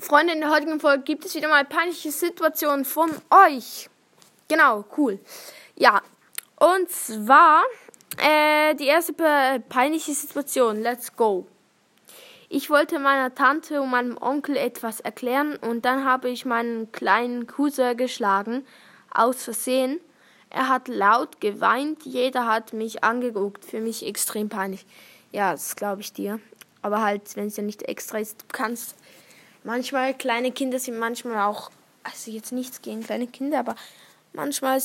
Freunde, in der heutigen Folge gibt es wieder mal peinliche Situationen von euch. Genau, cool. Ja, und zwar äh, die erste peinliche Situation. Let's go. Ich wollte meiner Tante und meinem Onkel etwas erklären und dann habe ich meinen kleinen Cousin geschlagen, aus Versehen. Er hat laut geweint, jeder hat mich angeguckt. Für mich extrem peinlich. Ja, das glaube ich dir. Aber halt, wenn es ja nicht extra ist, du kannst. Manchmal, kleine Kinder sind manchmal auch, also jetzt nichts gegen kleine Kinder, aber manchmal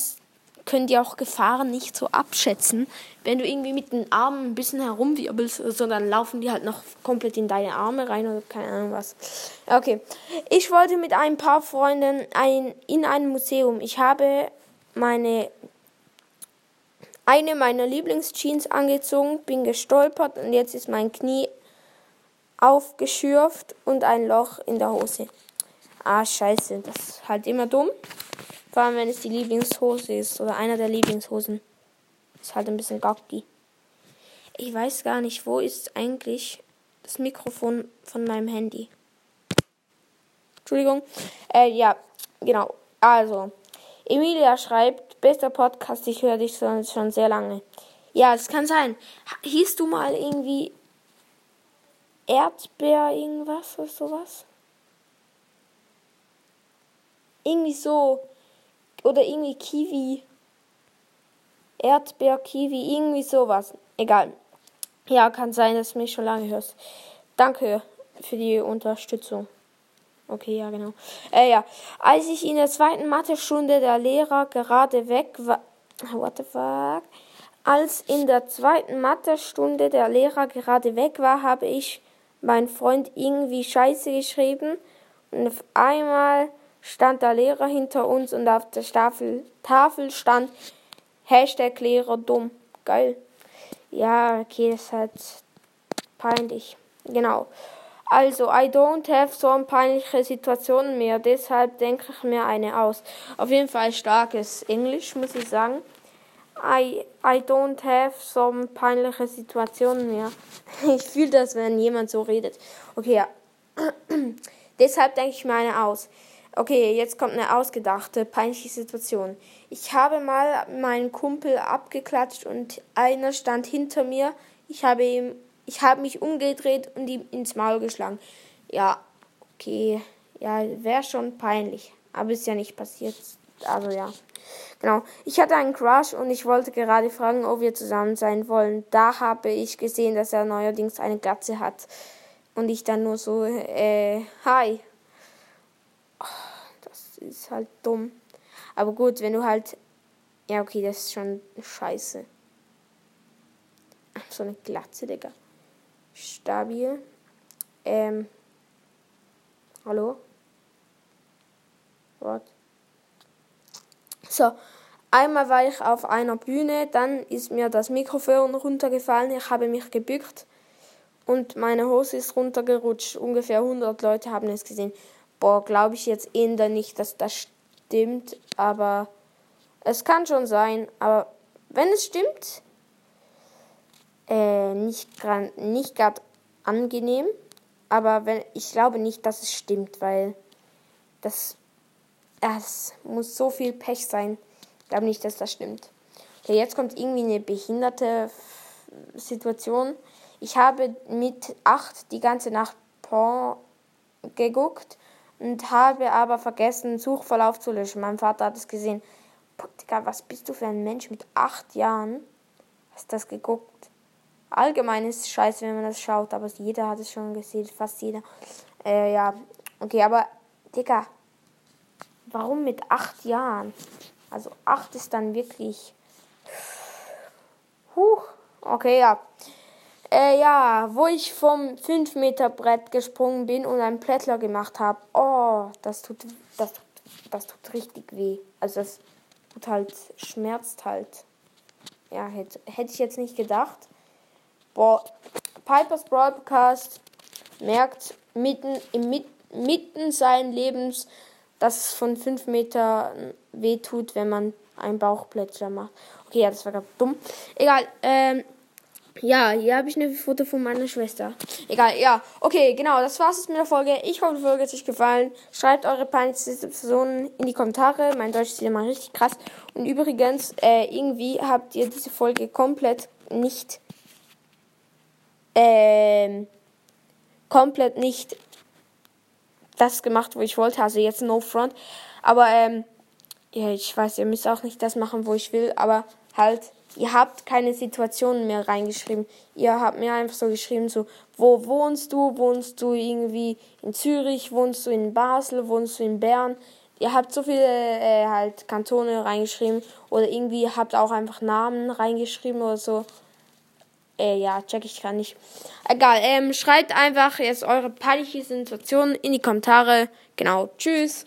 können die auch Gefahren nicht so abschätzen. Wenn du irgendwie mit den Armen ein bisschen herumwirbelst, so, dann laufen die halt noch komplett in deine Arme rein oder keine Ahnung was. Okay. Ich wollte mit ein paar Freunden ein, in ein Museum. Ich habe meine eine meiner Lieblingsjeans angezogen, bin gestolpert und jetzt ist mein Knie aufgeschürft und ein Loch in der Hose. Ah, scheiße, das ist halt immer dumm. Vor allem, wenn es die Lieblingshose ist oder einer der Lieblingshosen. Ist halt ein bisschen gacki. Ich weiß gar nicht, wo ist eigentlich das Mikrofon von meinem Handy. Entschuldigung. Äh, ja, genau. Also, Emilia schreibt, bester Podcast, ich höre dich schon sehr lange. Ja, es kann sein. Hieß du mal irgendwie Erdbeer irgendwas oder sowas? Irgendwie so. Oder irgendwie Kiwi. Erdbeer, Kiwi, irgendwie sowas. Egal. Ja, kann sein, dass du mich schon lange hörst. Danke für die Unterstützung. Okay, ja, genau. Äh, ja. Als ich in der zweiten Mathestunde der Lehrer gerade weg war. What the fuck? Als in der zweiten Mathestunde der Lehrer gerade weg war, habe ich mein Freund irgendwie Scheiße geschrieben und auf einmal stand der Lehrer hinter uns und auf der Tafel, Tafel stand Hashtag Lehrer dumm. Geil. Ja, okay, das ist halt peinlich. Genau. Also, I don't have so peinliche Situationen mehr, deshalb denke ich mir eine aus. Auf jeden Fall starkes Englisch, muss ich sagen. I, I don't have so peinliche Situationen mehr. Ich fühle das, wenn jemand so redet. Okay, ja. deshalb denke ich mir eine aus. Okay, jetzt kommt eine ausgedachte, peinliche Situation. Ich habe mal meinen Kumpel abgeklatscht und einer stand hinter mir. Ich habe ihm ich habe mich umgedreht und ihm ins Maul geschlagen. Ja, okay. Ja, wäre schon peinlich. Aber ist ja nicht passiert. Also ja. Genau. Ich hatte einen Crush und ich wollte gerade fragen, ob wir zusammen sein wollen. Da habe ich gesehen, dass er neuerdings eine Glatze hat. Und ich dann nur so, äh, hi. Oh, das ist halt dumm. Aber gut, wenn du halt. Ja, okay, das ist schon scheiße. So eine Glatze, Digga stabil. Ähm. Hallo? What? So, einmal war ich auf einer Bühne, dann ist mir das Mikrofon runtergefallen, ich habe mich gebückt und meine Hose ist runtergerutscht. Ungefähr 100 Leute haben es gesehen. Boah, glaube ich jetzt eher nicht, dass das stimmt, aber es kann schon sein. Aber wenn es stimmt, äh, nicht gerade nicht grad angenehm, aber wenn, ich glaube nicht, dass es stimmt, weil das, das muss so viel Pech sein. Ich glaube nicht, dass das stimmt. Okay, jetzt kommt irgendwie eine behinderte Situation. Ich habe mit acht die ganze Nacht Porn geguckt und habe aber vergessen, Suchverlauf zu löschen. Mein Vater hat es gesehen. Digga, was bist du für ein Mensch mit acht Jahren? Hast das geguckt? Allgemein ist es scheiße, wenn man das schaut, aber jeder hat es schon gesehen, fast jeder. Äh, ja, okay, aber, Digga, warum mit acht Jahren? Also acht ist dann wirklich. Huch, okay, ja. Äh, ja, wo ich vom 5 Meter Brett gesprungen bin und einen Plättler gemacht habe. Oh, das tut, das, das tut richtig weh. Also das tut halt, schmerzt halt. Ja, hätte, hätte ich jetzt nicht gedacht. Boah, Pipers Broadcast merkt mitten, im, mitten seines Lebens, dass es von 5 Meter wehtut, wenn man einen Bauchplätscher macht. Okay, ja, das war gerade dumm. Egal, ähm, Ja, hier habe ich ein Foto von meiner Schwester. Egal, ja. Okay, genau, das war's jetzt mit der Folge. Ich hoffe, die Folge hat euch gefallen. Schreibt eure peinlichsten Situationen in die Kommentare. Mein Deutsch ist mal richtig krass. Und übrigens, äh, irgendwie habt ihr diese Folge komplett nicht, ähm, komplett nicht das gemacht, wo ich wollte. Also jetzt no front. Aber, ähm, ja, ich weiß, ihr müsst auch nicht das machen, wo ich will, aber halt ihr habt keine Situationen mehr reingeschrieben. Ihr habt mir einfach so geschrieben, so, wo wohnst du? Wohnst du irgendwie in Zürich? Wohnst du in Basel? Wohnst du in Bern? Ihr habt so viele äh, halt Kantone reingeschrieben oder irgendwie habt auch einfach Namen reingeschrieben oder so. Äh, ja, check ich gar nicht. Egal, ähm, schreibt einfach jetzt eure peinliche Situation in die Kommentare. Genau, tschüss.